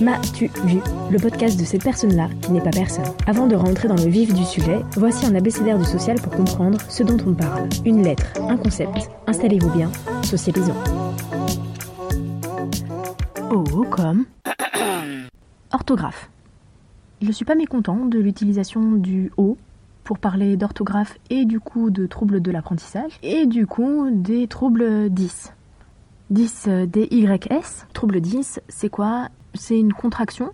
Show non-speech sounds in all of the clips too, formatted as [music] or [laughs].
M'as-tu vu? Le podcast de cette personne-là qui n'est pas personne. Avant de rentrer dans le vif du sujet, voici un abécédaire du social pour comprendre ce dont on parle. Une lettre, un concept. Installez-vous bien, socialisons. O comme orthographe. Je suis pas mécontent de l'utilisation du O pour parler d'orthographe et du coup de troubles de l'apprentissage et du coup des troubles 10. 10 DYS, trouble 10, c'est quoi? C'est une contraction?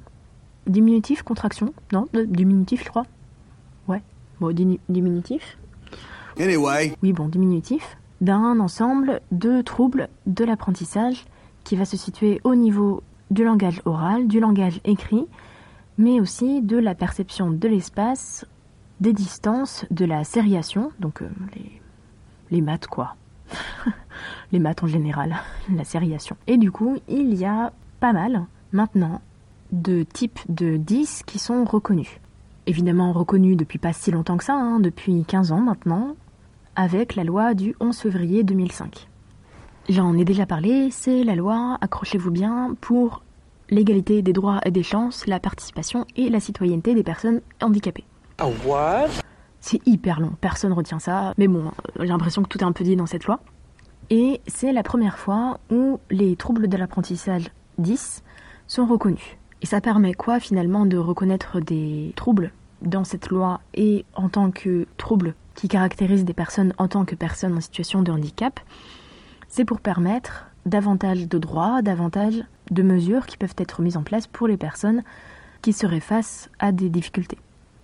Diminutif, contraction? Non, diminutif, je crois. Ouais, bon, dimi- diminutif. Anyway, Oui, bon, diminutif. D'un ensemble de troubles de l'apprentissage qui va se situer au niveau du langage oral, du langage écrit, mais aussi de la perception de l'espace, des distances, de la sériation, donc euh, les, les maths quoi. [laughs] les maths en général, la sériation. Et du coup, il y a pas mal maintenant de types de 10 qui sont reconnus. Évidemment reconnus depuis pas si longtemps que ça, hein, depuis 15 ans maintenant, avec la loi du 11 février 2005. J'en ai déjà parlé, c'est la loi, accrochez-vous bien, pour l'égalité des droits et des chances, la participation et la citoyenneté des personnes handicapées. C'est hyper long, personne retient ça, mais bon, euh, j'ai l'impression que tout est un peu dit dans cette loi. Et c'est la première fois où les troubles de l'apprentissage 10 sont reconnus. Et ça permet quoi finalement de reconnaître des troubles dans cette loi et en tant que troubles qui caractérisent des personnes en tant que personnes en situation de handicap? C'est pour permettre davantage de droits, davantage de mesures qui peuvent être mises en place pour les personnes qui seraient face à des difficultés.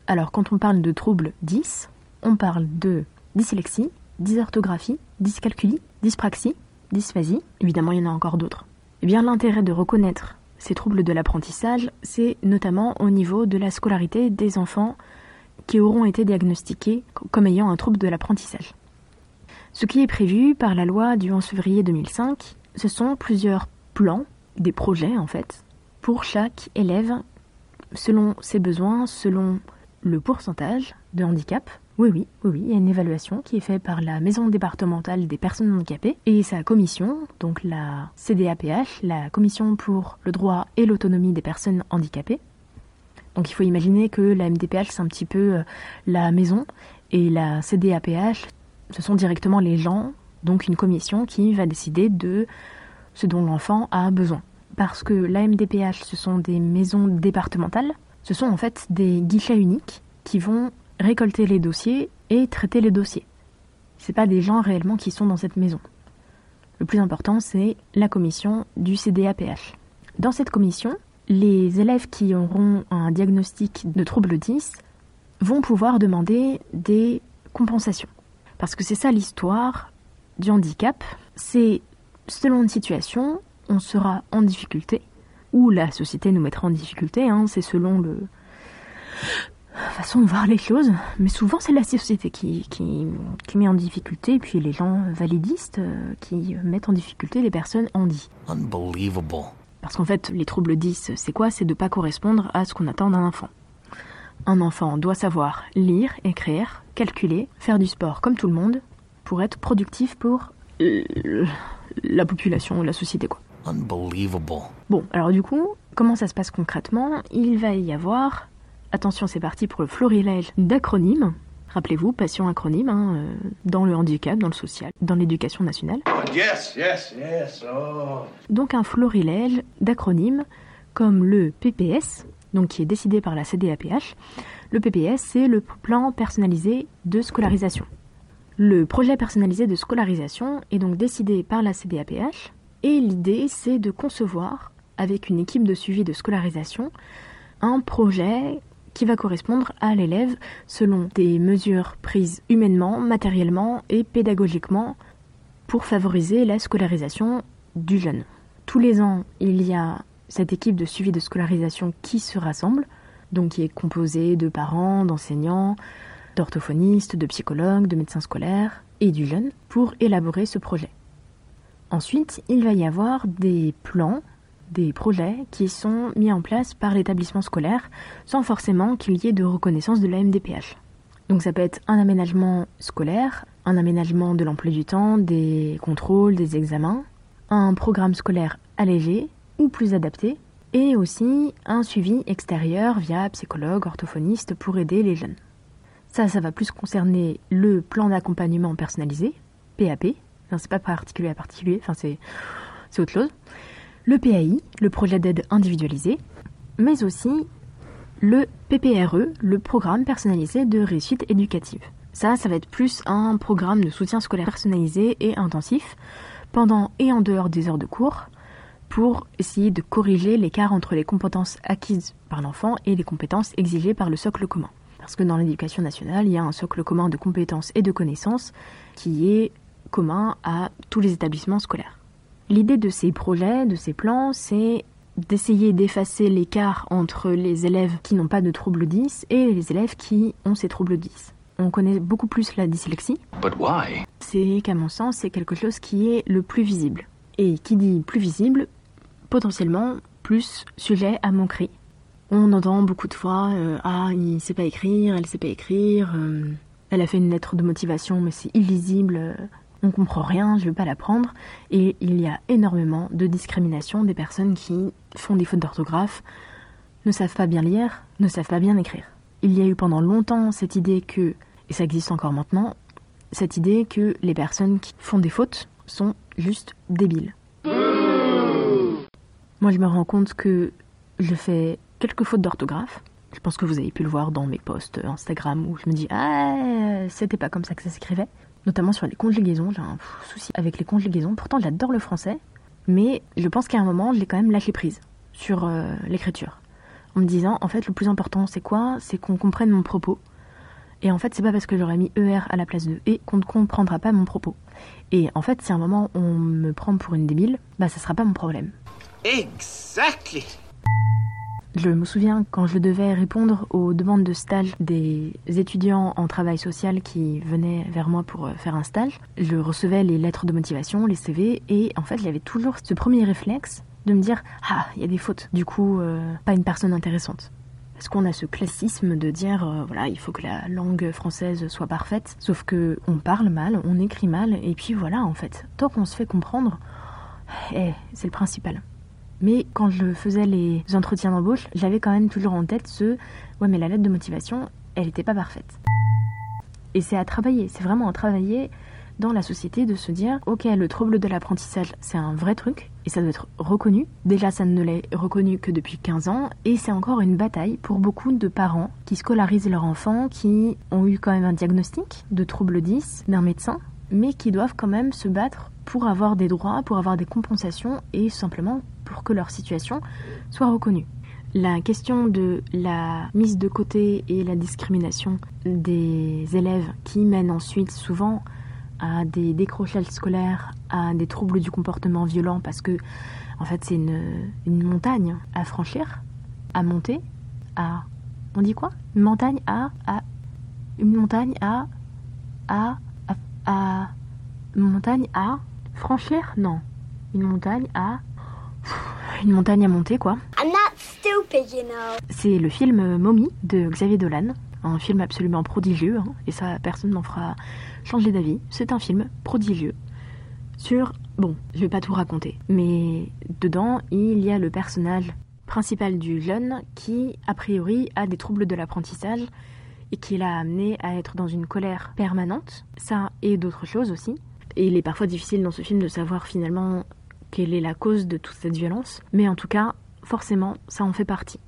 Alors quand on parle de troubles 10, on parle de dyslexie, dysorthographie, dyscalculie, dyspraxie, dysphasie, évidemment il y en a encore d'autres. Eh bien l'intérêt de reconnaître ces troubles de l'apprentissage, c'est notamment au niveau de la scolarité des enfants qui auront été diagnostiqués comme ayant un trouble de l'apprentissage. Ce qui est prévu par la loi du 11 février 2005, ce sont plusieurs plans, des projets en fait, pour chaque élève selon ses besoins, selon le pourcentage de handicap. Oui, oui, oui, oui, il y a une évaluation qui est faite par la Maison départementale des personnes handicapées et sa commission, donc la CDAPH, la Commission pour le droit et l'autonomie des personnes handicapées. Donc il faut imaginer que la MDPH, c'est un petit peu euh, la maison et la CDAPH, ce sont directement les gens, donc une commission qui va décider de ce dont l'enfant a besoin. Parce que la MDPH, ce sont des maisons départementales, ce sont en fait des guichets uniques qui vont récolter les dossiers et traiter les dossiers. C'est pas des gens réellement qui sont dans cette maison. Le plus important, c'est la commission du CDAPH. Dans cette commission, les élèves qui auront un diagnostic de trouble 10 vont pouvoir demander des compensations. Parce que c'est ça l'histoire du handicap. C'est selon une situation, on sera en difficulté, ou la société nous mettra en difficulté, hein, c'est selon le façon de voir les choses, mais souvent c'est la société qui, qui, qui met en difficulté, et puis les gens validistes euh, qui mettent en difficulté les personnes handies. unbelievable. Parce qu'en fait, les troubles 10, c'est quoi? C'est de pas correspondre à ce qu'on attend d'un enfant. Un enfant doit savoir lire, écrire, calculer, faire du sport comme tout le monde, pour être productif pour euh, la population, la société, quoi. Unbelievable. Bon, alors du coup, comment ça se passe concrètement? Il va y avoir, attention c'est parti pour le florilège d'acronymes. Rappelez-vous, passion acronyme, hein, euh, dans le handicap, dans le social, dans l'éducation nationale. Yes, yes, yes. Oh. Donc un florilège d'acronymes comme le PPS, donc qui est décidé par la CDAPH. Le PPS, c'est le plan personnalisé de scolarisation. Le projet personnalisé de scolarisation est donc décidé par la CDAPH et l'idée c'est de concevoir, avec une équipe de suivi de scolarisation, un projet qui va correspondre à l'élève selon des mesures prises humainement, matériellement et pédagogiquement pour favoriser la scolarisation du jeune. Tous les ans, il y a cette équipe de suivi de scolarisation qui se rassemble, donc qui est composée de parents, d'enseignants, d'orthophonistes, de psychologues, de médecins scolaires et du jeune pour élaborer ce projet. Ensuite, il va y avoir des plans, des projets qui sont mis en place par l'établissement scolaire sans forcément qu'il y ait de reconnaissance de la MDPH. Donc ça peut être un aménagement scolaire, un aménagement de l'emploi du temps, des contrôles, des examens, un programme scolaire allégé ou plus adapté, et aussi un suivi extérieur via psychologue, orthophoniste pour aider les jeunes. Ça, ça va plus concerner le plan d'accompagnement personnalisé, PAP. Enfin, c'est pas particulier à particulier, enfin c'est, autre chose. Le PAI, le projet d'aide individualisé, mais aussi le PPRE, le programme personnalisé de réussite éducative. Ça, ça va être plus un programme de soutien scolaire personnalisé et intensif pendant et en dehors des heures de cours pour essayer de corriger l'écart entre les compétences acquises par l'enfant et les compétences exigées par le socle commun. Parce que dans l'éducation nationale, il y a un socle commun de compétences et de connaissances qui est commun à tous les établissements scolaires. L'idée de ces projets, de ces plans, c'est d'essayer d'effacer l'écart entre les élèves qui n'ont pas de troubles 10 et les élèves qui ont ces troubles 10. On connaît beaucoup plus la dyslexie. C'est qu'à mon sens, c'est quelque chose qui est le plus visible. Et qui dit plus visible, potentiellement plus sujet à mon cri. On entend beaucoup de fois euh, Ah, il sait pas écrire, elle sait pas écrire, euh, elle a fait une lettre de motivation, mais c'est illisible, euh, on comprend rien, je veux pas l'apprendre. Et il y a énormément de discrimination des personnes qui font des fautes d'orthographe, ne savent pas bien lire, ne savent pas bien écrire. Il y a eu pendant longtemps cette idée que, et ça existe encore maintenant, cette idée que les personnes qui font des fautes sont juste débiles. Moi, je me rends compte que je fais quelques fautes d'orthographe. Je pense que vous avez pu le voir dans mes posts Instagram où je me dis ah c'était pas comme ça que ça s'écrivait. Notamment sur les conjugaisons, j'ai un souci avec les conjugaisons. Pourtant j'adore le français, mais je pense qu'à un moment je l'ai quand même lâché prise sur euh, l'écriture, en me disant en fait le plus important c'est quoi? C'est qu'on comprenne mon propos. Et en fait c'est pas parce que j'aurais mis er à la place de e qu'on ne comprendra pas mon propos. Et en fait si à un moment on me prend pour une débile, bah ça sera pas mon problème. Exactly. Je me souviens quand je devais répondre aux demandes de stage des étudiants en travail social qui venaient vers moi pour euh, faire un stage, je recevais les lettres de motivation, les CV, et en fait, avait toujours ce premier réflexe de me dire Ah, il y a des fautes, du coup, euh, pas une personne intéressante. Parce qu'on a ce classisme de dire euh, voilà, il faut que la langue française soit parfaite, sauf que on parle mal, on écrit mal, et puis voilà, en fait, tant qu'on se fait comprendre, eh, c'est le principal. Mais quand je faisais les entretiens d'embauche, j'avais quand même toujours en tête ce ouais, mais la lettre de motivation, elle n'était pas parfaite. Et c'est à travailler, c'est vraiment à travailler dans la société de se dire ok, le trouble de l'apprentissage, c'est un vrai truc et ça doit être reconnu. Déjà, ça ne l'est reconnu que depuis 15 ans et c'est encore une bataille pour beaucoup de parents qui scolarisent leurs enfants, qui ont eu quand même un diagnostic de trouble 10 d'un médecin, mais qui doivent quand même se battre pour avoir des droits, pour avoir des compensations et simplement pour que leur situation soit reconnue. La question de la mise de côté et la discrimination des élèves qui mènent ensuite souvent à des décrochages scolaires, à des troubles du comportement violent parce que en fait c'est une, montagne à franchir, à monter, à on dit quoi? Une montagne à à une montagne à à à, une montagne à franchir? Non, une montagne à une montagne à monter, quoi. C'est le film Mommy de Xavier Dolan, un film absolument prodigieux, hein, et ça, personne n'en fera changer d'avis. C'est un film prodigieux sur. Bon, je vais pas tout raconter, mais dedans, il y a le personnage principal du jeune qui, a priori, a des troubles de l'apprentissage et qui l'a amené à être dans une colère permanente. Ça et d'autres choses aussi. Et il est parfois difficile dans ce film de savoir finalement quelle est la cause de toute cette violence, mais en tout cas, forcément, ça en fait partie.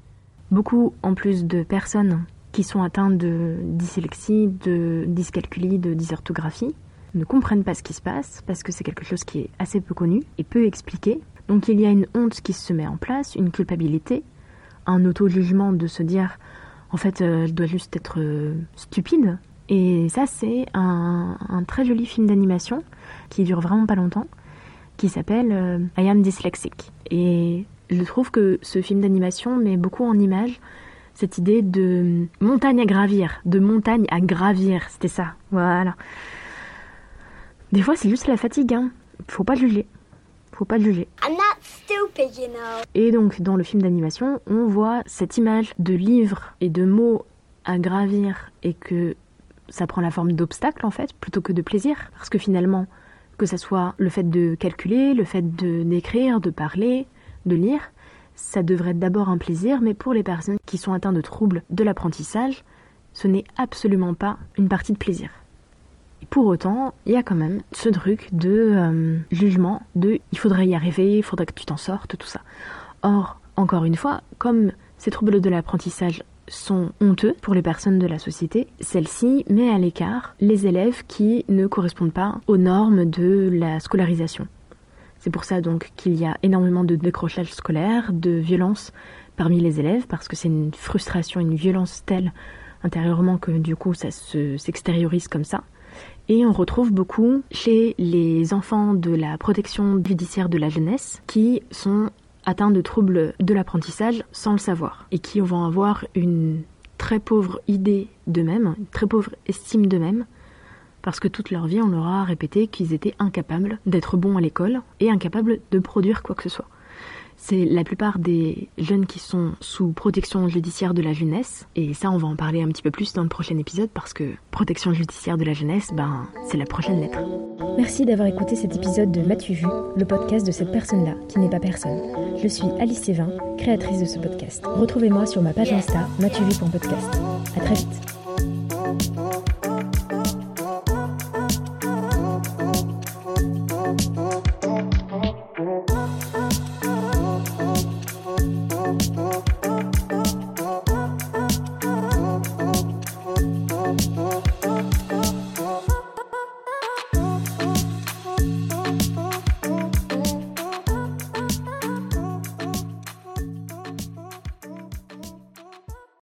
Beaucoup, en plus de personnes qui sont atteintes de dyslexie, de dyscalculie, de dysorthographie, ne comprennent pas ce qui se passe parce que c'est quelque chose qui est assez peu connu et peu expliqué. Donc il y a une honte qui se met en place, une culpabilité, un auto-jugement de se dire En fait, elle doit juste être stupide. Et ça, c'est un, un, très joli film d'animation qui dure vraiment pas longtemps, qui s'appelle I Am Dyslexic. Et je trouve que ce film d'animation met beaucoup en image cette idée de montagne à gravir, de montagne à gravir, c'était ça, voilà. Des fois, c'est juste la fatigue, hein. Faut pas juger. Faut pas juger. Stupid, you know. Et donc, dans le film d'animation, on voit cette image de livres et de mots à gravir et que ça prend la forme d'obstacle en fait, plutôt que de plaisir. Parce que finalement, que ça soit le fait de calculer, le fait de d'écrire, de parler, de lire, ça devrait être d'abord un plaisir, mais pour les personnes qui sont atteintes de troubles de l'apprentissage, ce n'est absolument pas une partie de plaisir. Pour autant, il y a quand même ce truc de euh, jugement, de il faudrait y arriver, il faudrait que tu t'en sortes, tout ça. Or, encore une fois, comme ces troubles de l'apprentissage sont honteux pour les personnes de la société, celle-ci met à l'écart les élèves qui ne correspondent pas aux normes de la scolarisation. C'est pour ça donc qu'il y a énormément de décrochage scolaire, de violence parmi les élèves, parce que c'est une frustration, une violence telle intérieurement que du coup ça s'extériorise comme ça. Et on retrouve beaucoup chez les enfants de la protection judiciaire de la jeunesse qui sont atteints de troubles de l'apprentissage sans le savoir et qui vont avoir une très pauvre idée d'eux-mêmes, une très pauvre estime d'eux-mêmes parce que toute leur vie, on leur a répété qu'ils étaient incapables d'être bons à l'école et incapables de produire quoi que ce soit. C'est la plupart des jeunes qui sont sous protection judiciaire de la jeunesse, et ça on va en parler un petit peu plus dans le prochain épisode parce que protection judiciaire de la jeunesse, ben c'est la prochaine lettre. Merci d'avoir écouté cet épisode de M'as-tu vu, le podcast de cette personne-là qui n'est pas personne. Je suis Alice Sévin, créatrice de ce podcast. Retrouvez-moi sur ma page Insta, m'as-tu vu podcast. À très vite.